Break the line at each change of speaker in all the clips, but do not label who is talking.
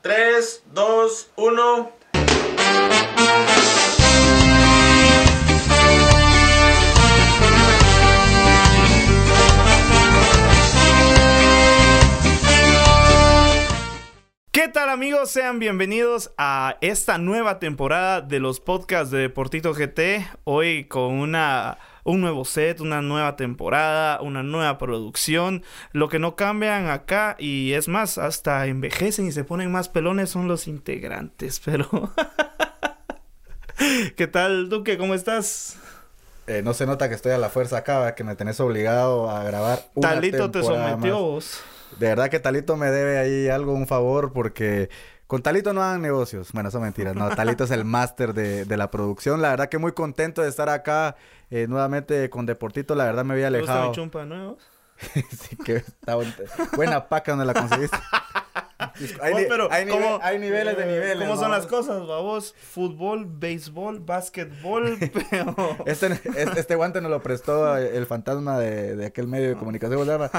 3, 2, 1.
¿Qué tal amigos? Sean bienvenidos a esta nueva temporada de los podcasts de Deportito GT. Hoy con una, un nuevo set, una nueva temporada, una nueva producción. Lo que no cambian acá y es más, hasta envejecen y se ponen más pelones son los integrantes. Pero... ¿Qué tal, Duque? ¿Cómo estás?
Eh, no se nota que estoy a la fuerza acá, que me tenés obligado a grabar. Una
Talito te sometió
más.
vos.
De verdad que Talito me debe ahí algo, un favor, porque con Talito no hagan negocios. Bueno, eso es mentira. No, Talito es el máster de, de la producción. La verdad que muy contento de estar acá eh, nuevamente con Deportito. La verdad me había
¿Te gusta
alejado.
mi chumpa nuevo?
sí, que está buena paca donde la conseguiste. Hay,
pero,
hay, nive-
¿cómo-
hay niveles de
eh,
niveles.
¿Cómo son las cosas, babos? Fútbol, béisbol, básquetbol, pero...
Este, este, este guante nos lo prestó el fantasma de, de aquel medio de comunicación, ¿cómo se llama?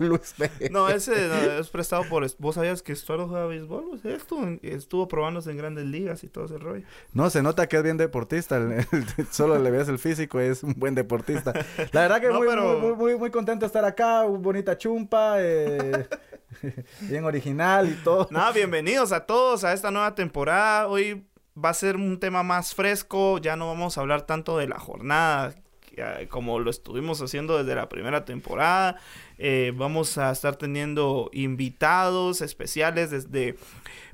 Luis P.
No, ese no, es prestado por... ¿Vos sabías que Estuardo juega béisbol? Sea, estuvo, estuvo probándose en grandes ligas y todo ese rollo.
No, se nota que es bien deportista. el- el- solo le ves el físico, es un buen deportista. La verdad que
No,
muy,
pero-
muy, muy, muy contento de estar acá. bonita chumpa. eh, bien original y todo.
Nada, bienvenidos a todos a esta nueva temporada. Hoy va a ser un tema más fresco. Ya no vamos a hablar tanto de la jornada ah, como lo estuvimos haciendo desde la primera temporada. Eh, vamos a estar teniendo invitados especiales desde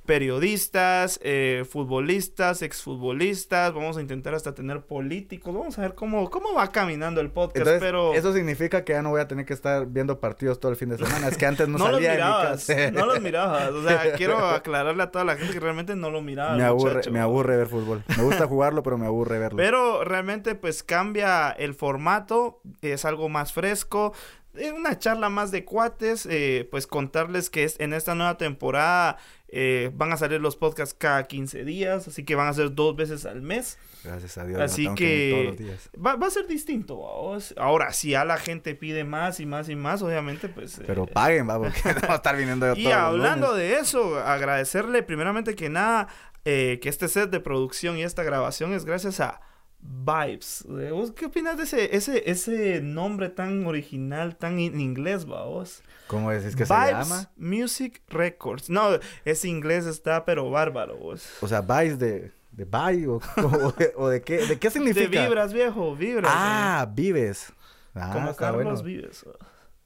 periodistas, eh, futbolistas, exfutbolistas. Vamos a intentar hasta tener políticos. Vamos a ver cómo, cómo va caminando el podcast.
Entonces,
pero
eso significa que ya no voy a tener que estar viendo partidos todo el fin de semana. Es que antes no,
no los
salía de mi
mirabas.
casa.
No los mirabas. O sea, quiero aclararle a toda la gente que realmente no lo miraba.
me aburre,
muchacho.
me aburre ver fútbol. Me gusta jugarlo, pero me aburre verlo.
Pero realmente pues cambia el formato, es algo más fresco, es una charla más de cuates, eh, pues contarles que es, en esta nueva temporada eh, van a salir los podcasts cada 15 días, así que van a ser dos veces al mes.
Gracias a Dios.
Así
no ir todos
que
los días.
va, va a ser distinto. Ahora, si a la gente pide más y más y más, obviamente pues...
Pero
eh,
paguen, va, porque no va a estar viniendo yo
y hablando de eso, agradecerle primeramente que nada eh, que este set de producción y esta grabación es gracias a Vibes. Eh, ¿Vos qué opinas de ese, ese, ese nombre tan original, tan en inglés, vos?
¿Cómo decís que se
Vibes
llama?
Music Records. No, ese inglés está pero bárbaro, vos.
O sea, Vice de, de Vice o, o de, o de qué, de qué significa.
De vibras, viejo, vibras.
Ah, Vives. Ah,
eh, como Carlos
bueno.
Vives.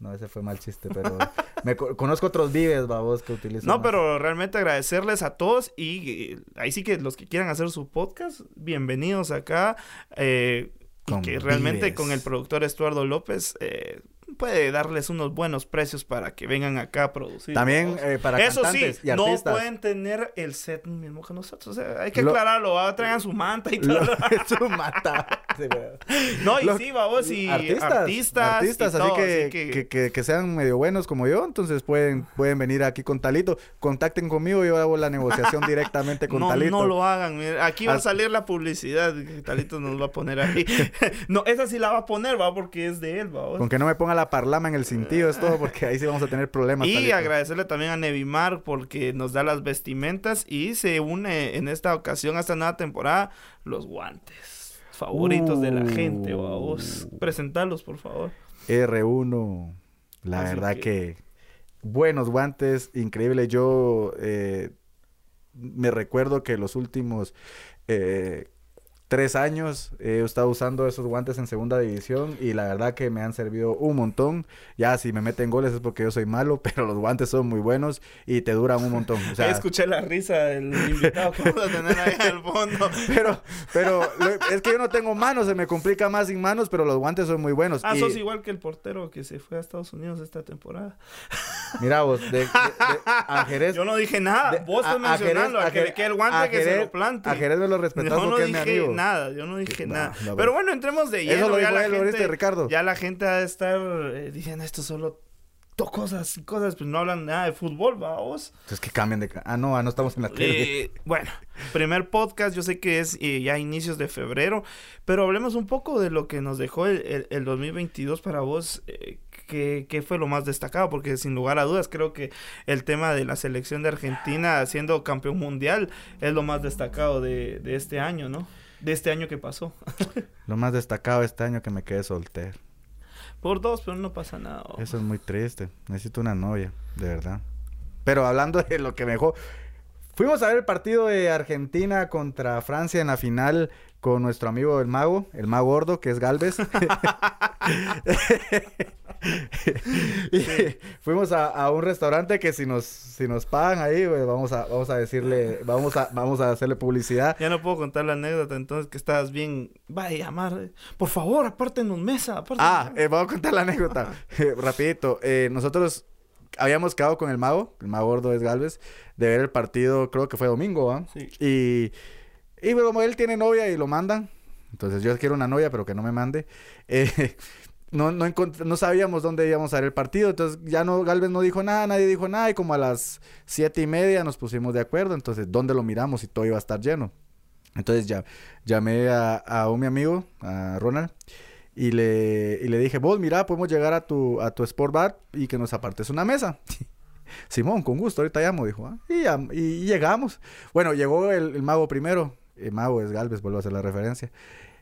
No, ese fue mal chiste, pero me co- conozco otros Vives, babos, que utilizan.
No,
más.
pero realmente agradecerles a todos y eh, ahí sí que los que quieran hacer su podcast, bienvenidos acá. eh, y que realmente
Vives.
con el productor Estuardo López eh, puede darles unos buenos precios para que vengan acá a producir.
También eh, para
Eso sí,
cantantes y
no
artistas.
pueden tener el set mismo que nosotros. O sea, hay que
Lo-
aclararlo. ¿va? Traigan su manta y todo.
Sí, pero-
no, y
lo-
sí, vamos, y
artistas,
artistas.
artistas,
y
así,
todo,
que,
así que-
que, que- que sean medio buenos como yo, entonces pueden, pueden venir aquí con Talito. Contacten conmigo, yo hago la negociación directamente con
no,
Talito.
no lo hagan. mira, Aquí va a salir la publicidad Talito nos va a poner ahí. no, esa sí la va a poner, va, porque es de él, va.
Con que no me ponga la parlama en el cintillo es todo, porque ahí sí vamos a tener problemas.
Y
Talito.
agradecerle también a Nevimar porque nos da las vestimentas y se une en esta ocasión a esta nueva temporada los guantes favoritos de la gente,
Uh.
vamos. Presentarlos, por favor.
R1. La
Así
verdad
que-
que... buenos guantes, increíble. Yo eh, me recuerdo que los últimos eh, tres años he estado usando esos guantes en segunda división y la verdad que me han servido un montón. Ya si me meten goles es porque yo soy malo, pero los guantes son muy buenos y te duran un montón. O sea,
escuché la risa del invitado que vamos a tener ahí al fondo.
pero, pero lo- es que yo no tengo manos, se me complica más sin manos, pero los guantes son muy buenos.
Ah,
Y-
sos igual que el portero que se fue a Estados Unidos esta temporada.
Mira vos, de, de- de- a Jerez-
Yo no dije nada.
de-
Vos estás
a- a
mencionando
Jerez-
a que le quede el guante
a
que se
Jerez-
lo plante.
A Jerez me lo respetas
Yo no
porque es mi
dije
amigo.
nada, yo no dije
No,
nada.
no,
pero bueno, entremos de
Eso
lleno.
lo
ya
dijo
la
él, ¿lo
gente,
viste, Ricardo?
Ya la gente ha de estar eh, diciendo esto solo cosas y cosas, pues no hablan nada de fútbol, vamos.
Entonces que cambien de... Ah, no, ah, no estamos en la tele.
Eh, bueno, primer podcast, yo sé que es eh, ya inicios de febrero, pero hablemos un poco de lo que nos dejó el, el- el 2022 para vos. eh, ¿qué, ¿qué fue lo más destacado? Porque sin lugar a dudas creo que el tema de la selección de Argentina siendo campeón mundial es lo más destacado de, de este año, ¿no? De este año que pasó.
Lo más destacado este año que me quedé soltero.
Por dos, pero no pasa nada. oh.
Eso es muy triste. Necesito una novia, de verdad. Pero hablando de lo que me dejó. Fuimos a ver el partido de Argentina contra Francia en la final con nuestro amigo el mago, el mago gordo, que es Galvez. Y fuimos a, a un restaurante que si nos, si nos pagan ahí, vamos a, vamos a decirle, vamos a, vamos a hacerle publicidad.
Ya no puedo contar la anécdota, entonces que estabas bien. Vaya a llamar. Por favor, apártenos mesa. apártenos
Ah,
mesa".
eh, vamos a contar la anécdota. Eh, rapidito. Eh, nosotros habíamos quedado con el mago, el mago gordo es Galvez, de ver el partido, creo que fue domingo, ¿ah?
Sí.
Y, y bueno, como él tiene novia y lo mandan, entonces yo quiero una novia, pero que no me mande. eh, no, no, no sabíamos dónde íbamos a ver el partido, entonces ya no, Galvez no dijo nada, nadie dijo nada, y como a las siete y media nos pusimos de acuerdo, entonces dónde lo miramos y todo iba a estar lleno. Entonces ya llamé a, a un mi amigo, a Ronald, y le, y le dije, vos mira, podemos llegar a tu, a tu Sport Bar y que nos apartes una mesa. Simón, con gusto, ahorita llamo, dijo. "Ah". Y, y llegamos. Bueno, llegó el, el mago primero. El mago es Galvez, vuelvo a hacer la referencia.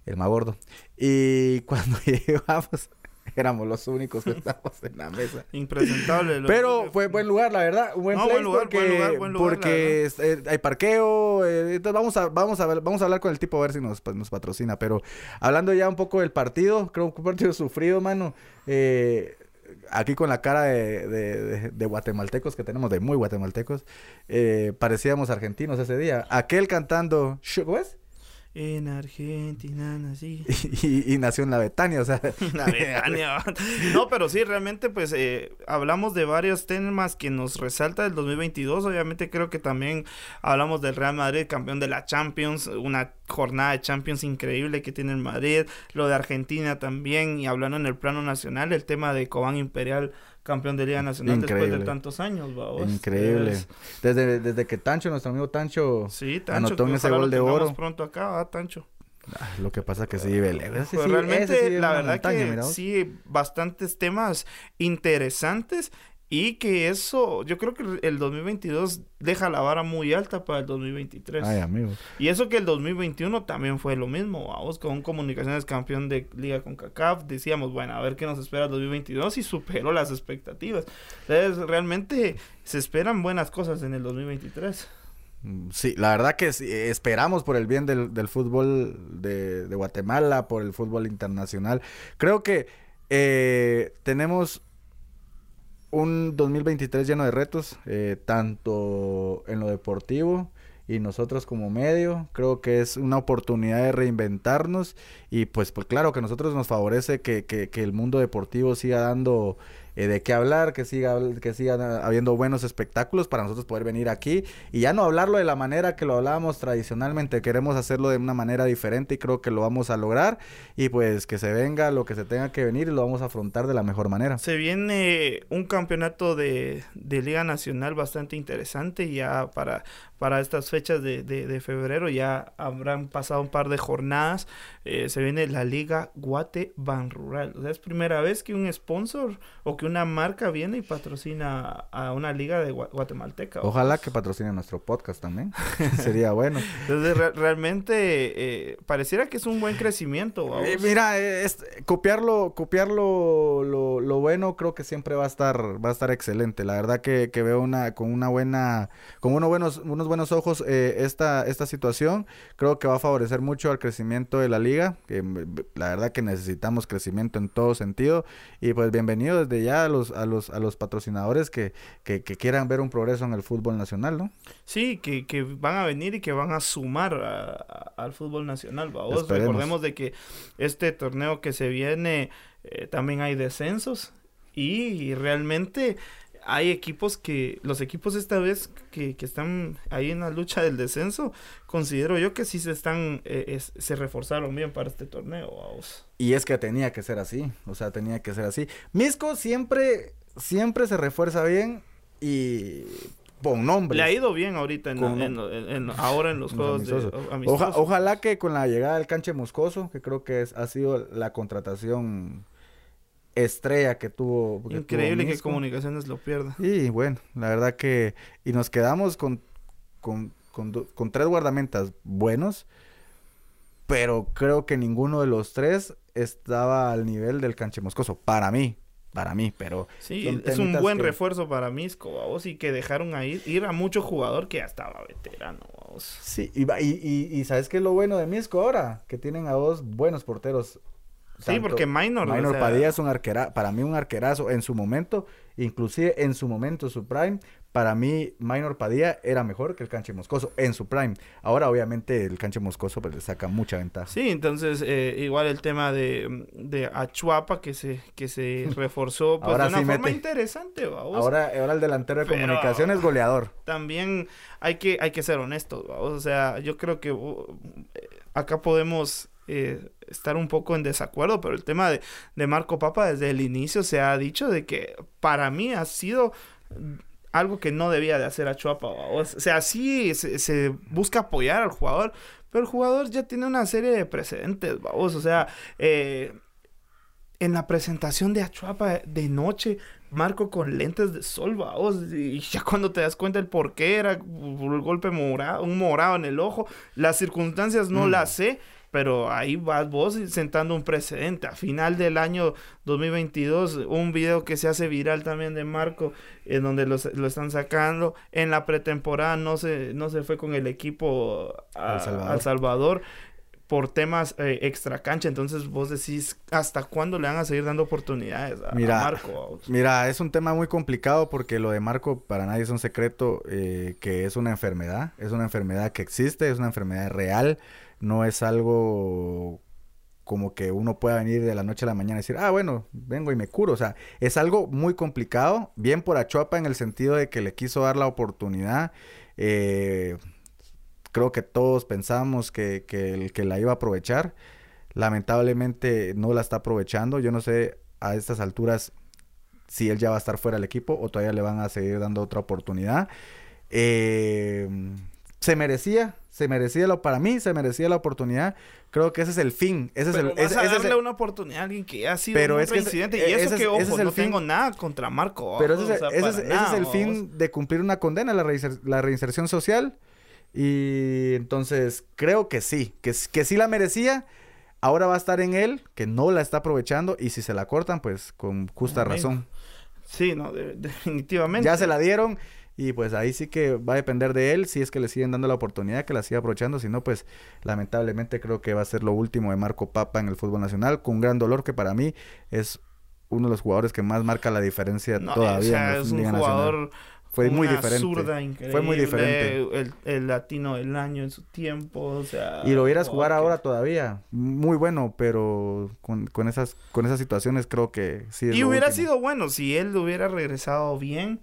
El mago gordo. Y cuando llegamos, éramos los únicos que estábamos en la mesa.
Impresentable.
Pero fue buen lugar, la verdad. Un buen
No,
place
buen lugar,
porque,
buen lugar, buen lugar, la
porque es- eh, hay parqueo. eh, entonces vamos a, vamos, a ver- vamos a hablar con el tipo a ver si nos, nos patrocina. Pero hablando ya un poco del partido, creo que un partido sufrido, mano. Eh, aquí con la cara de, de- de- de guatemaltecos que tenemos, de muy guatemaltecos, eh, parecíamos argentinos ese día. Aquel cantando, "Sh- ¿cómo es?
En Argentina nací.
Y, y nació en la Betania, o sea.
La Betania. No, pero sí, realmente, pues eh, hablamos de varios temas que nos resalta del 2022. Obviamente, creo que también hablamos del Real Madrid, campeón de la Champions, una jornada de Champions increíble que tiene el Madrid, lo de Argentina también, y hablando en el plano nacional, el tema de Cobán Imperial, campeón de Liga Nacional después de tantos años, vamos.
Increíble.
Es-
Desde, desde que Tancho, nuestro amigo Tancho,
Sí, Tancho.
Anotó en ese gol
lo
de oro.
pronto acá, ah, Tancho.
Ah, lo que pasa que sí. Ese
Pues
sí-
realmente,
sí
la verdad
montaña,
que sí, bastantes temas interesantes y que eso, yo creo que el 2022 deja la vara muy alta para el 2023.
Ay, amigo.
Y eso que el 2021 también fue lo mismo, vamos, con Comunicaciones campeón de Liga con CACAF, decíamos, bueno, a ver qué nos espera el 2022 y superó las expectativas. Entonces, realmente se esperan buenas cosas en el 2023.
Mm, Sí, la verdad que sí, esperamos por el bien del, del fútbol de, de Guatemala, por el fútbol internacional. Creo que eh, tenemos un 2023 lleno de retos, eh, tanto en lo deportivo y nosotros como medio. Creo que es una oportunidad de reinventarnos y pues, pues claro que a nosotros nos favorece que, que- que el mundo deportivo siga dando eh, de qué hablar, que siga, que sigan habiendo buenos espectáculos para nosotros poder venir aquí y ya no hablarlo de la manera que lo hablábamos tradicionalmente, queremos hacerlo de una manera diferente y creo que lo vamos a lograr y pues que se venga lo que se tenga que venir y lo vamos a afrontar de la mejor manera.
Se viene un campeonato de, de Liga Nacional bastante interesante ya para, para estas fechas de, de- de febrero. Ya habrán pasado un par de jornadas. Eh, se viene la Liga Guate Ban Rural. O sea, es primera vez que un sponsor o que una marca viene y patrocina a una liga de gua- guatemalteca.
Ojalá que patrocine nuestro podcast también. Sería bueno.
Entonces, re- realmente eh, pareciera que es un buen crecimiento.
Eh, mira, es- copiarlo, copiarlo lo, lo bueno creo que siempre va a estar, va a estar excelente. La verdad que, que veo una, con una buena, con unos buenos, unos buenos ojos eh, esta, esta situación. Creo que va a favorecer mucho al crecimiento de la liga. que, la verdad que necesitamos crecimiento en todo sentido. Y pues bienvenido desde ya a los, a los, a los patrocinadores que, que, que quieran ver un progreso en el fútbol nacional, ¿no?
Sí, que, que van a venir y que van a sumar a- a- al fútbol nacional.
Esperemos.
Recordemos de que este torneo que se viene eh, también hay descensos y realmente hay equipos que, los equipos esta vez que, que están ahí en la lucha del descenso, considero yo que sí se están, eh, es- se reforzaron bien para este torneo. ¿vaos?
Y es que tenía que ser así, o sea, tenía que ser así. Misco siempre, siempre se refuerza bien y con nombres.
Le ha ido bien ahorita, en,
Con-
en- en- en- ahora en los juegos de,
amistosos.
o- amistosos.
Oja- ojalá que con la llegada del canche Moscoso, que creo que es, ha sido la contratación estrella que tuvo. que
Increíble
tuvo
que. Comunicaciones lo pierda.
Y bueno, la verdad que... Y nos quedamos con, con, con, tres guardamentas buenos, pero creo que ninguno de los tres estaba al nivel del canche moscoso. Para mí, para mí, pero...
Sí, es un buen
que-
refuerzo para Misco, vamos, y que dejaron a ir, a mucho jugador que ya estaba veterano, vamos.
Sí, y, y, y, y ¿sabes qué es lo bueno de Misco ahora? Que tienen a dos buenos porteros.
Sí, porque Minor, o
Minor
sea,
Padilla es un arquera, para mí un arquerazo en su momento, inclusive en su momento, su prime, para mí Minor Padilla era mejor que el canche moscoso en su prime. Ahora obviamente el canche moscoso pues le saca mucha ventaja.
Sí, entonces eh, igual el tema de, de Achuapa que se, que se reforzó pues,
Ahora
de una
sí
forma
mete.
interesante, vamos.
Ahora, ahora el delantero de
Pero-
comunicación es goleador.
También hay que, hay que ser honestos, vamos. O sea, yo creo que uh, eh, acá podemos eh, estar un poco en desacuerdo, pero el tema de, de Marco Papa desde el inicio se ha dicho de que para mí ha sido algo que no debía de hacer a Chuapa. O sea, sí se, se busca apoyar al jugador, pero el jugador ya tiene una serie de precedentes, vamos. O sea, eh, en la presentación de Achuapa de noche, Marco con lentes de sol, vamos. Y ya cuando te das cuenta el por qué era el golpe morado, un morado en el ojo, las circunstancias no
Mm.
las sé. Pero ahí vas vos sentando un precedente. A final del año 2022, un video que se hace viral también de Marco, en donde los- lo están sacando. En la pretemporada no se, no se fue con el equipo a-
Al Salvador.
al Salvador por temas eh, extra cancha. Entonces vos decís, ¿hasta cuándo le van a seguir dando oportunidades a, a
Mira,
Marco? vamos?
Mira, es un tema muy complicado porque lo de Marco para nadie es un secreto eh, que es una enfermedad, es una enfermedad que existe, es una enfermedad real, no es algo como que uno pueda venir de la noche a la mañana y decir, ah, bueno, vengo y me curo. O sea, es algo muy complicado, bien por Achuapa en el sentido de que le quiso dar la oportunidad. eh, creo que todos pensamos que, que, el- que la iba a aprovechar. Lamentablemente no la está aprovechando. Yo no sé a estas alturas si él ya va a estar fuera del equipo o todavía le van a seguir dando otra oportunidad. Eh, se merecía, se merecía lo para mí, se merecía la oportunidad. Creo que ese es el fin, ese es
Pero
el,
vas
ese-
a
ese es
darle una oportunidad a alguien que ha sido
Pero
un
es que ese-
reincidente.
e-
y eso que, ojo,
ese es el
no
fin.
tengo nada contra Marco.
pero ese, es-
o sea,
el fin de cumplir una condena, la, reinser- la reinserción social. Y entonces creo que sí, que, que sí la merecía. Ahora va a estar en él, que no la está aprovechando. Y si se la cortan, pues con justa razón.
Sí, no, de- definitivamente.
Ya se la dieron. Y pues ahí sí que va a depender de él si es que le siguen dando la oportunidad que la siga aprovechando. Si no, pues lamentablemente creo que va a ser lo último de Marco Papa en el fútbol nacional. Con un gran dolor que para mí es uno de los jugadores que más marca la diferencia
No,
todavía.
o sea,
en la
es un
Nacional.
jugador
Fue muy diferente.
zurda increíble,
Fue muy diferente.
El, el latino del año en su tiempo, o sea...
Y lo vieras jugar
jugador que-
ahora todavía. Muy bueno, pero con, con esas con esas situaciones creo que sí es
Y hubiera
último.
sido bueno si él hubiera regresado bien.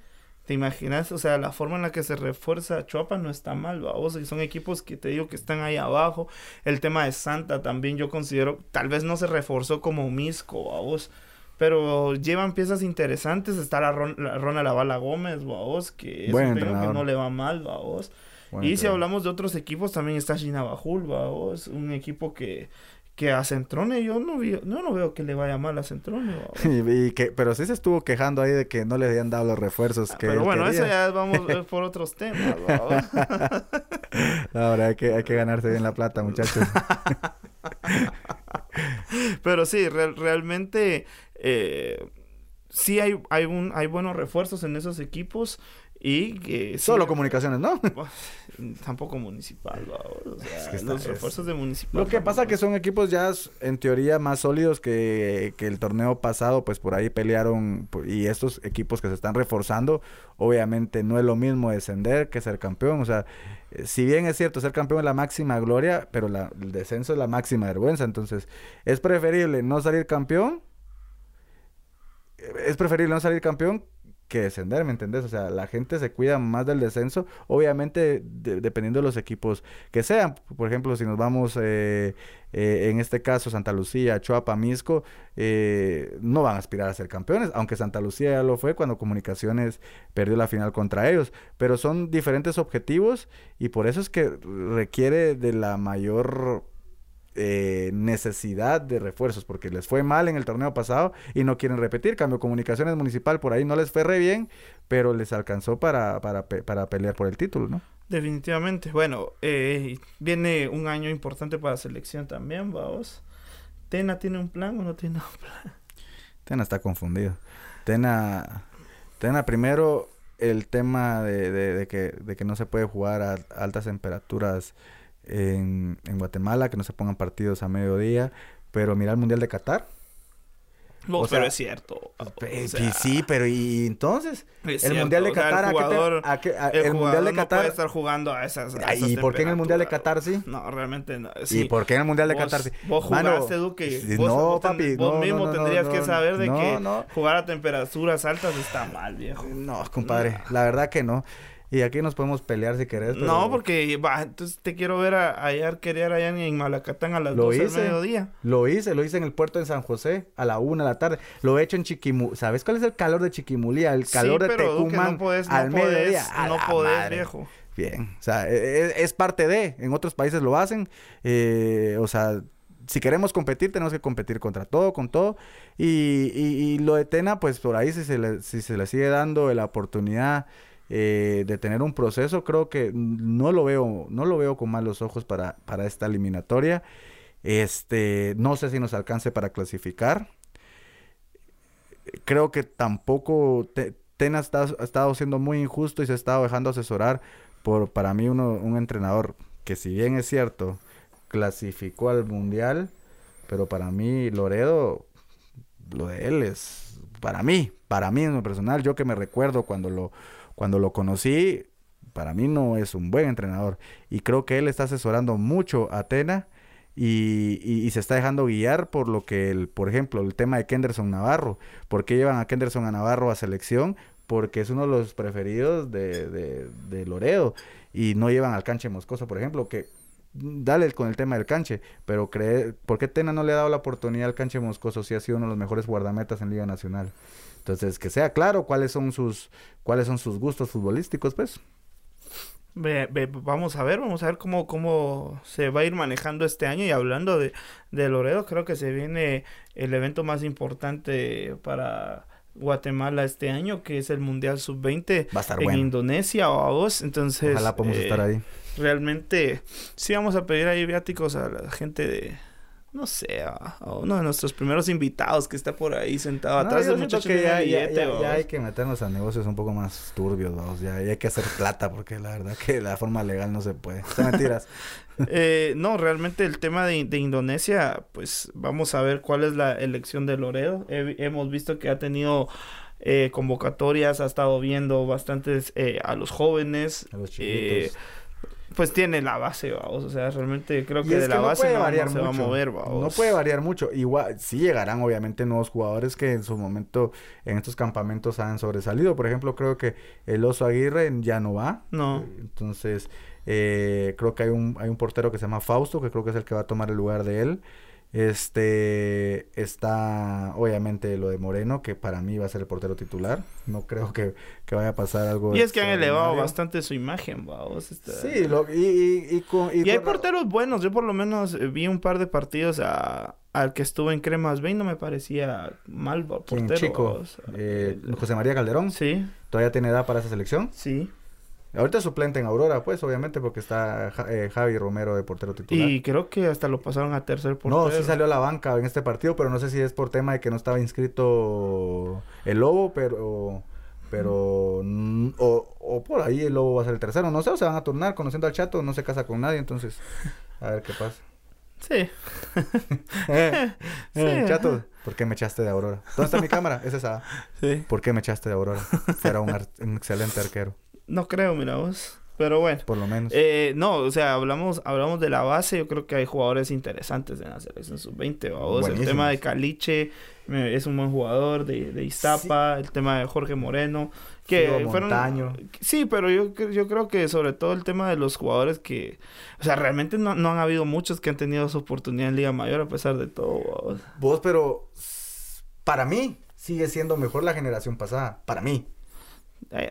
¿Te imaginas? O sea, la forma en la que se refuerza Chuapa no está mal, vamos. Y son equipos que te digo que están ahí abajo. El tema de Santa también yo considero, tal vez no se reforzó como Misco, vamos. Pero llevan piezas interesantes. Está la, Ron, la Rona Lavala Gómez, vamos. Que es
Buen
un técnico que no le va mal, vamos.
Bueno,
y si hablamos de otros equipos, también está Shinabajul, vamos. Un equipo que, que a Centrone yo no, vi, no, no veo que le vaya mal a Centrone.
Y, y que, pero sí se estuvo quejando ahí de que no le habían dado los refuerzos que
Ah, Pero
él
bueno, eso ya vamos eh, por otros temas. ¿va?
Ahora hay que, hay que ganarse bien la plata, muchachos.
Pero sí, real- realmente eh, sí hay, hay, un, hay buenos refuerzos en esos equipos y que sí-
Solo comunicaciones, ¿no?
tampoco municipal. ¿va? O sea,
Es que está-
los
es-
refuerzos de municipal.
Lo que pasa
tampoco-
que son equipos ya en teoría más sólidos que, que el torneo pasado, pues por ahí pelearon y estos equipos que se están reforzando, obviamente no es lo mismo descender que ser campeón, o sea, eh, si bien es cierto ser campeón es la máxima gloria, pero la- el descenso es la máxima vergüenza, entonces es preferible no salir campeón, eh, es preferible no salir campeón que descender, ¿me entendés? O sea, la gente se cuida más del descenso, obviamente de- dependiendo de los equipos que sean. Por ejemplo, si nos vamos, eh, eh, en este caso, Santa Lucía, Chuapa, Misco, eh, no van a aspirar a ser campeones, aunque Santa Lucía ya lo fue cuando Comunicaciones perdió la final contra ellos. Pero son diferentes objetivos y por eso es que requiere de la mayor eh, necesidad de refuerzos porque les fue mal en el torneo pasado y no quieren repetir. Cambio Comunicaciones Municipal por ahí no les fue re bien, pero les alcanzó para, para, para pelear por el título, ¿no?
Definitivamente. Bueno, eh, viene un año importante para la selección también, vamos. ¿Tena tiene un plan o no tiene un plan?
Tena está confundido. Tena, Tena primero el tema de, de- de que, de que no se puede jugar a altas temperaturas en, en Guatemala, que no se pongan partidos a mediodía, pero mira el Mundial de Qatar.
No,
O
pero
sea,
es cierto. o sea,
y sí, pero ¿y entonces?
es
el
cierto,
Mundial de
o sea,
Qatar, ¿a
el
te-
jugador,
a
el
el Mundial de
jugador no
Qatar-
puede estar jugando a esas, a
Ah,
esas
¿Y por qué en el Mundial de. Qatar sí?
No, realmente no.
¿Y
Sí.
por qué en el Mundial de
Vos-
Qatar sí?
Vos
Mano,
jugaste, Duque.
sí,
Vos,
no,
vos ten-
papi,
vos
no,
mismo
no,
tendrías que saber de que jugar a temperaturas altas está mal, viejo.
No, compadre, la verdad que no. Y aquí nos podemos pelear si querés. pero-
No, porque va, entonces te quiero ver a, allá querer allá en, en Malacatán a las
Lo
12 del
hice.
mediodía.
Lo hice, lo hice en el puerto de San José a la una de la tarde. Lo he hecho en Chiquimulía. ¿Sabes cuál es el calor de Chiquimulía? El calor
sí,
de
pero
Tecumán
no podés,
al
no podés,
mediodía.
No podés,
madre.
viejo.
Bien, o sea, e- e- es, parte de. En otros países lo hacen. eh, o sea, si queremos competir, tenemos que competir contra todo, con todo. Y, y- y lo de Tena, pues por ahí, si se le, si se le sigue dando la oportunidad eh, de tener un proceso, creo que no lo veo, no lo veo con malos ojos para, para esta eliminatoria. Este, no sé si nos alcance para clasificar. Creo que tampoco Te- Tena estado, ha estado siendo muy injusto y se ha estado dejando asesorar por, para mí, uno, un entrenador que si bien es cierto, clasificó al mundial, pero para mí Loredo, lo de él es, para mí, para mí en lo personal, yo que me recuerdo cuando lo, cuando lo conocí, para mí no es un buen entrenador. Y creo que él está asesorando mucho a Tena y, se está dejando guiar por lo que, el, por ejemplo, el tema de Kenderson Navarro. ¿Por qué llevan a Kenderson a Navarro a selección? Porque es uno de los preferidos de, de, de Loredo. Y no llevan al canche Moscoso, por ejemplo, que mm, dale con el tema del canche, pero cree, ¿por qué Tena no le ha dado la oportunidad al canche Moscoso si ha sido uno de los mejores guardametas en Liga Nacional? Entonces, que sea claro cuáles son sus, cuáles son sus gustos futbolísticos, pues.
Ve- ve- vamos a ver, vamos a ver cómo, cómo se va a ir manejando este año. Y hablando de, de Loredo, creo que se viene el evento más importante para Guatemala este año, que es el Mundial Sub-20
Va a estar
en
bueno.
Indonesia o a vos. Entonces,
Ojalá podamos
eh,
estar ahí.
realmente sí vamos a pedir ahí viáticos a la gente de, no sé, a, a uno de nuestros primeros invitados que está por ahí sentado
No,
atrás del muchacho
que ya, ya-
billete,
ya- ya
vamos.
hay que meternos a negocios un poco más turbios, vamos. Ya, ya hay que hacer plata porque la verdad que la forma legal no se puede. Mentiras.
Eh, no, realmente el tema de, de Indonesia, pues vamos a ver cuál es la elección de Loredo. He- hemos visto que ha tenido eh, convocatorias, ha estado viendo bastantes eh, a los jóvenes.
A los
eh,
chiquitos.
Pues tiene la base, vamos. O sea, realmente creo que de la
no
base
puede
no, no
variar
se va a mover, vamos.
No puede variar mucho. Igual, sí llegarán obviamente nuevos jugadores que en su momento en estos campamentos han sobresalido. Por ejemplo, creo que el Oso Aguirre ya no va.
No.
Entonces, eh, creo que hay un, hay un portero que se llama Fausto, que creo que es el que va a tomar el lugar de él. Este está obviamente lo de Moreno, que para mí va a ser el portero titular. No creo que, que vaya a pasar algo.
Y es que han elevado bastante su imagen, vamos. Está-
Sí, lo- y, y, y con- y
hay
con-
porteros buenos. Yo por lo menos eh, vi un par de partidos a, al que estuvo en Cremas Bay. No me parecía mal va-
¿Quién,
portero.
chico? Eh, José María Calderón.
Sí,
¿Todavía tiene edad para esa selección?
sí.
Ahorita suplente en Aurora, pues, obviamente, porque está eh, Javi Romero de portero titular.
Y creo que hasta lo pasaron a tercer portero.
No, sí salió a la banca en este partido, pero no sé si es por tema de que no estaba inscrito el Lobo, pero... Pero... mm, O, o por ahí el Lobo va a ser el tercero. No sé, o se van a turnar conociendo al Chato. No se casa con nadie, entonces... A ver qué pasa.
Sí.
Eh, eh. Chato, ¿por qué me echaste de Aurora? ¿Dónde está mi cámara? Es esa.
Sí.
¿Por qué me echaste de Aurora? Era un excelente arquero,
No creo, mira vos. Pero bueno.
por lo menos.
Eh, no, o sea, hablamos, hablamos de la base. Yo creo que hay jugadores interesantes en la selección sub-20. vamos. El tema de Caliche es un buen jugador, de, de Iztapa. El tema de Jorge Moreno. Que
Figo
fueron.
Montaño.
Sí, pero yo, yo creo que sobre todo el tema de los jugadores que. O sea, realmente no, no han habido muchos que han tenido su oportunidad en Liga Mayor a pesar de todo. vamos.
Vos, pero para mí sigue siendo mejor la generación pasada. Para mí.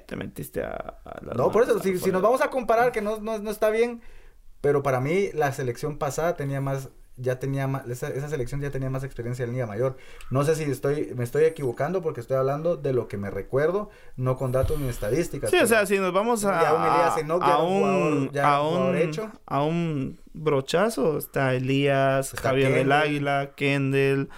Te metiste a. a las
No, por eso, si, nos vamos a comparar, que no, no, no está bien, pero para mí la selección pasada tenía más ya tenía más, esa, esa selección ya tenía más experiencia en Liga Mayor. No sé si estoy, me estoy equivocando porque estoy hablando de lo que me recuerdo, no con datos ni estadísticas.
Sí, o sea, si nos vamos a,
Ya un ya
a
un jugador- ya
a
un jugador
un,
hecho.
a un brochazo, está Elías,
Está
Javier del. Águila, Kendall,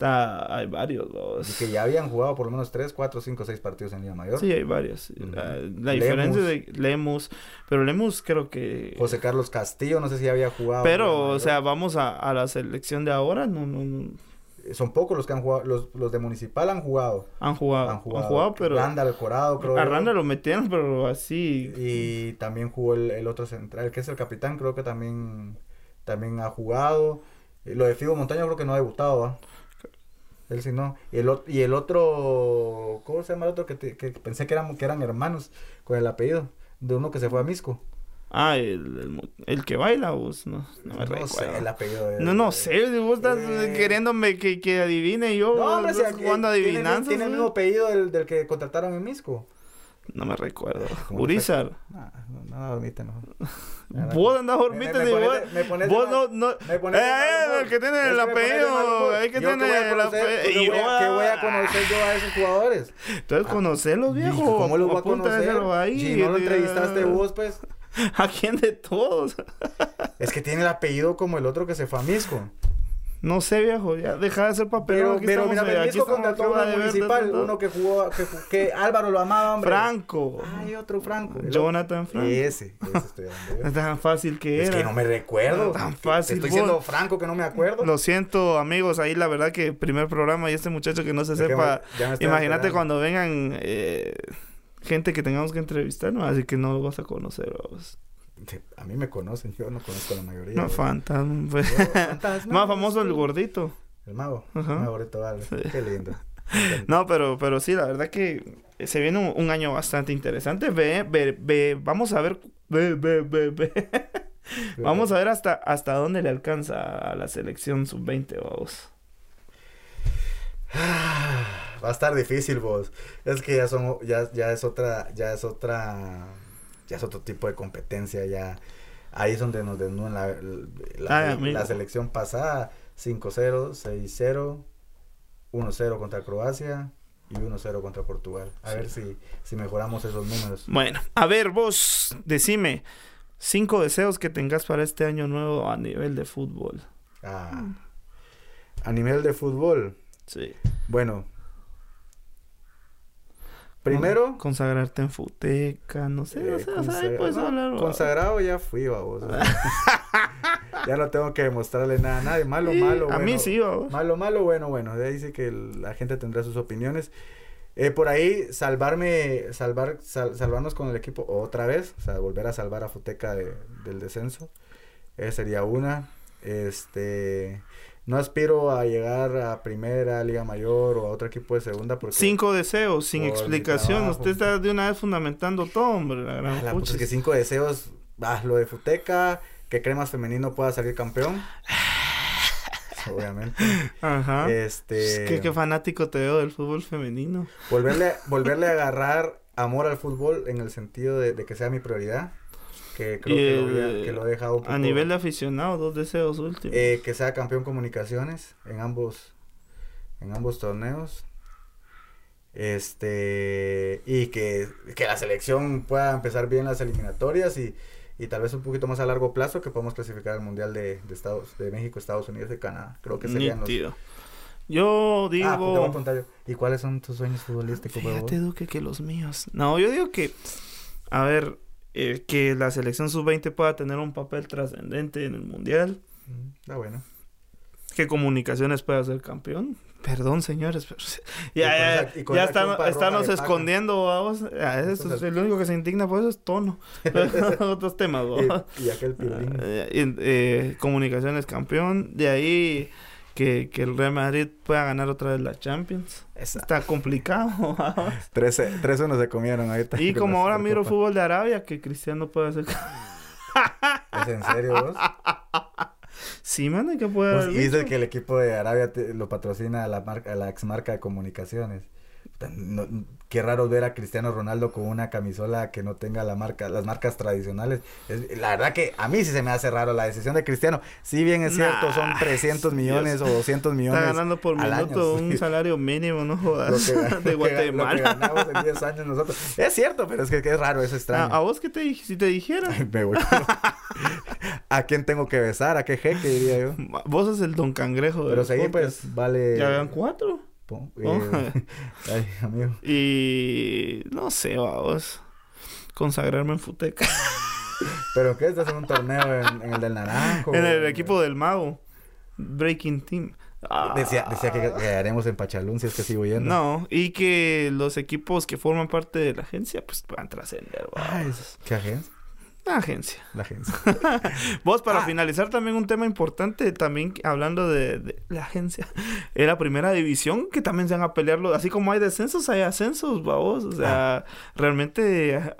está, hay varios, dos.
y que ya habían jugado por lo menos 3, 4, 5, 6 partidos en Liga Mayor.
Sí, hay varios. Ah, La diferencia de Lemus, pero Lemus creo que...
José Carlos Castillo, no sé si había jugado.
pero, o sea, vamos a, a la selección de ahora, no, no, no.
son pocos los que han jugado, los, los de Municipal han jugado.
Han jugado,
Han
han
jugado,
jugado, pero...
Randa Alcorado, creo.
a. Randa lo metieron, pero así...
Y también jugó el, el otro central, que es el capitán, creo que también, también ha jugado. Y lo de Figo Montaño creo que no ha debutado. Él sí no. Y el, y el otro, ¿cómo se llama el otro? Que, te- que pensé que eran, que eran hermanos con el apellido. De uno que se fue a Misco.
Ah, el, el, que baila, vos, no, no me
No sé el apellido de
No, no sé, vos estás
Eh.
queriéndome que, que adivine yo.
No, hombre, si
jugando
tiene,
adivinanzas.
tiene el mismo apellido del, del que contrataron en Misco.
No me recuerdo.
¿Cómo
Urizar.
Nah, no, no, dormite, no.
Vos andás
Me-
dormite
me pones
vos,
me pones
vos
mal-
no, no,
me pones
eh,
humor.
el que tiene el
me
apellido, hay que tiene el apellido.
¿qué voy a- conocer yo a esos jugadores?
Entonces conocerlos,
Y,
viejo.
¿Cómo los voy a conocer?
ahí.
si no lo
eh,
entrevistaste vos, pues.
¿A quién de todos?
Es que tiene el apellido como el otro que se fue a Misco.
No sé, viejo, ya deja de hacer papel.
Pero,
aquí
pero mira,
estamos,
contrató uno
de de
municipal,
todo.
uno que jugó, que, Álvaro lo amaba, hombre.
Franco.
Ay, otro Franco.
Jonathan Franco.
Ese, ese estoy hablando yo.
Es tan fácil que
Es
era.
que no me recuerdo.
Tan fácil,
Te estoy diciendo. Franco que no me acuerdo.
Lo siento, amigos, ahí la verdad que primer programa y este muchacho que no se
Es
sepa, imagínate cuando vengan eh, gente que tengamos que entrevistar, no, así que no lo vas a conocer, vamos.
A mí me conocen, yo no conozco a la mayoría.
No, fantasma. pues.
Fantasma,
Más famoso el gordito.
El mago.
Ajá.
El mago.
Sí.
Qué lindo.
No, pero, pero sí, la verdad que se viene un, un año bastante interesante. Ve, ve, ve, vamos a ver, ve, ve, ve, ve. Vamos a ver hasta, hasta dónde le alcanza a la selección sub-20, vamos.
Va a estar difícil, vos. Es que ya son, ya, ya es otra, ya es otra, ya es otro tipo de competencia, ya. Ahí es donde nos desnudan la, la selección pasada. 5-0, 6-0, 1-0 contra Croacia y 1-0 contra Portugal. A ver si, si mejoramos esos números.
Bueno, a ver, vos, decime, cinco deseos que tengas para este año nuevo a nivel de fútbol.
Ah. A nivel de fútbol,
Sí.
bueno. Primero,
Consagrarte en futeca, no sé,
Eh,
sé, o sea, ahí puedes
no,
hablar.
Consagrado ya fui, vamos. ya no tengo que demostrarle nada a nadie. Malo,
Sí,
malo,
A
bueno.
mí sí, vamos.
Malo, malo, bueno, bueno. De ahí dice que el- la gente tendrá sus opiniones. Eh, por ahí, salvarme, salvar, sal- salvarnos con el equipo otra vez. O sea, volver a salvar a Futeca de- del descenso. Esa sería una. Este. No aspiro a llegar a primera, Liga Mayor o a otro equipo de segunda porque...
Cinco deseos, sin explicación. Usted está de una vez fundamentando todo, hombre. La gran
Ah,
pucha,
es que cinco deseos. Ah, lo de Futeca, que Cremas Femenino pueda salir campeón. Obviamente.
Ajá.
Este.
¿Qué, qué fanático te veo del fútbol femenino.
volverle, volverle a agarrar amor al fútbol en el sentido de, de que sea mi prioridad. Que creo que, lo, había- que lo he dejado un
A
poco-
nivel de aficionado, dos deseos últimos.
eh, que sea campeón comunicaciones en ambos en ambos torneos. Este y que, que la selección pueda empezar bien las eliminatorias y, y tal vez un poquito más a largo plazo que podamos clasificar al mundial de, de Estados de México, Estados Unidos y Canadá. Creo que serían los
Nítido. Yo digo.
Ah, pues te voy a yo. ¿Y cuáles son tus sueños futbolísticos?
Fíjate, Duque, que los míos. No, yo digo que, a ver, eh, que la selección sub-20 pueda tener un papel trascendente en el mundial.
Está bueno.
Que Comunicaciones pueda ser campeón. Perdón, señores, pero ya,
esa-
ya están, escondiendo, vamos. Ah, eso es
Entonces-
el único que se indigna por eso es tono. Otros temas, ¿va?
Y, y aquel piolín.
Eh, eh, comunicaciones campeón. De ahí que, que el Real Madrid pueda ganar otra vez la Champions. Está complicado. vamos.
3-1 se comieron ahorita.
y como ahora miro fútbol de Arabia, que Cristiano puede hacer.
¿Es en serio vos?
sí, man, hay que puede
Pues,
dicho.
que el equipo de Arabia te- lo patrocina la marca, la ex marca de comunicaciones. No- qué raro ver a Cristiano Ronaldo con una camisola que no tenga la marca, las marcas tradicionales. Es- la verdad que a mí sí se me hace raro la decisión de Cristiano. Si bien es cierto, son 300 millones
Dios.
o 200 millones.
Está ganando por minuto
año,
un
sí.
salario mínimo, no
Lo
jodas.
que,
de
lo que ga- Lo que
Guatemala.
ganamos en 10 años nosotros. Es cierto, pero es que, que es raro, es
¿A,
extraño.
a vos qué te? Si te dijera.
Me voy ¿A quién tengo que besar? ¿A qué jeque diría yo?
Vos sos el don cangrejo.
Pero seguí, pues, vale.
Ya vean cuatro.
Po-
Oh.
eh, Ay, amigo.
Y no sé, vamos. Consagrarme en Futeca.
¿Pero qué? ¿Estás en un torneo en, en el del Naranjo?
en el equipo del mago. Breaking Team. Ah,
Decía, decía que quedaremos en Pachalún si es que sigo yendo.
No, y que los equipos que forman parte de la agencia, pues puedan trascender.
¿Qué agencia?
La agencia.
La agencia.
Vos, para
Ah.
finalizar también un tema importante, también hablando de, de la agencia, era primera división, que también se van a pelearlo, así como hay descensos, hay ascensos, vamos, o sea, realmente, eh,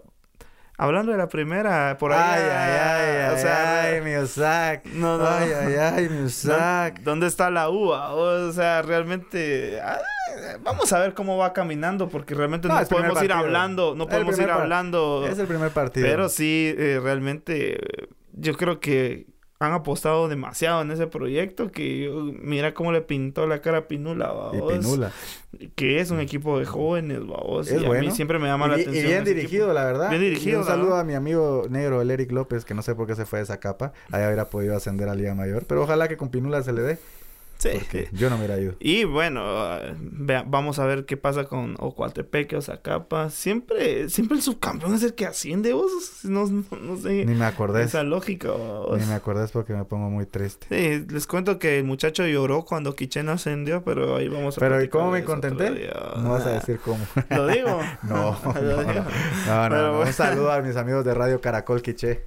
hablando de la primera, por ahí,
ay, ay, ay,
o sea,
ay, mi Osak.
no, no,
Ay, ay, ay, mi.
¿Dó- ¿Dónde está la uva? O sea, realmente, ah, vamos a ver cómo va caminando, porque realmente
No,
no, podemos ir hablando, no podemos ir hablando.
Es el primer partido.
Pero sí, eh, realmente yo creo que han apostado demasiado en ese proyecto que mira cómo le pintó la cara a Pinula,
Y
babos.
Pinula.
Que es un equipo de jóvenes, babos.
Es
y a
bueno.
mí siempre me llama la
y, bi-
atención.
y bien dirigido,
equipo.
la verdad.
Bien dirigido,
Y un
la
saludo
verdad.
a mi amigo negro, el Eric López, que no sé por qué se fue de esa capa. Ahí hubiera podido ascender a Liga Mayor. Pero ojalá que con Pinula se le dé.
Sí.
Porque yo no me hubiera ido.
Y bueno, vea- vamos a ver qué pasa con Ocoatepeque o Zacapa. Siempre, siempre el subcampeón es el que asciende, vos. No, no, no sé.
Ni me acordé.
Esa lógica.
Ni me acordé porque me pongo muy triste.
Sí, les cuento que el muchacho lloró cuando Quichen ascendió, pero ahí vamos a
Pero ¿y cómo me contenté? No vas a decir cómo.
¿Lo digo?
No, no,
Lo
no,
digo.
no, no,
Pero
no.
bueno.
Un saludo a mis amigos de Radio Caracol Quiché.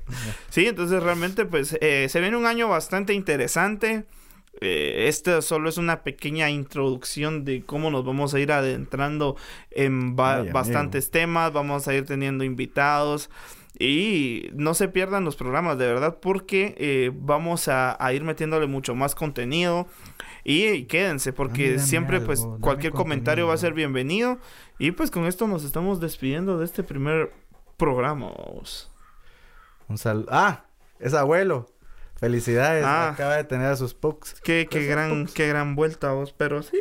Sí, entonces realmente pues eh, se viene un año bastante interesante. Eh, este solo es una pequeña introducción de cómo nos vamos a ir adentrando en ba-
Ay, amigo.
bastantes temas, vamos a ir teniendo invitados y no se pierdan los programas de verdad porque eh, vamos a, a ir metiéndole mucho más contenido y quédense porque
Dame, dame
siempre
algo,
pues cualquier comentario va a ser bienvenido y pues con esto nos estamos despidiendo de este primer programa. vamos.
Un saludo. ¡Ah! Es abuelo. Felicidades.
Ah.
Acaba de tener a sus pucks.
Qué, qué gran, qué gran vuelta vos, pero sí,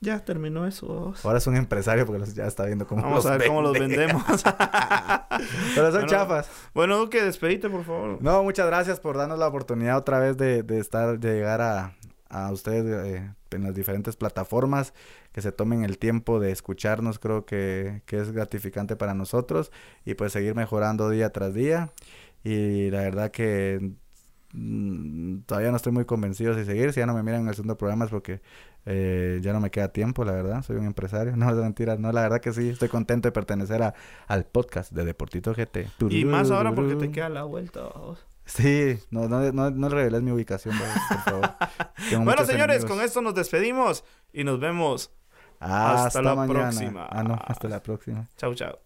ya, ya terminó eso vos.
Ahora es un empresario porque los- ya está viendo cómo
Vamos
los
a ver cómo los
vende.
vendemos.
Pero son
Bueno.
chafas.
bueno, Duque, despedite, por favor.
No, muchas gracias por darnos la oportunidad otra vez de, de estar, de llegar a, a ustedes eh, en las diferentes plataformas, que se tomen el tiempo de escucharnos, creo que, que es gratificante para nosotros y pues seguir mejorando día tras día. Y la verdad que todavía no estoy muy convencido si seguir, si ya no me miran en el segundo programa es porque eh, ya no me queda tiempo, la verdad, soy un empresario, no es mentira, no, la verdad que sí, estoy contento de pertenecer a, al podcast de Deportito GT.
Y más ahora porque te queda la vuelta vos.
Sí, no, no, no, no reveles mi ubicación, por favor.
Bueno, señores, con esto nos despedimos y nos vemos.
Hasta,
hasta la
mañana.
próxima.
Ah, no, hasta la próxima.
Chau, chau.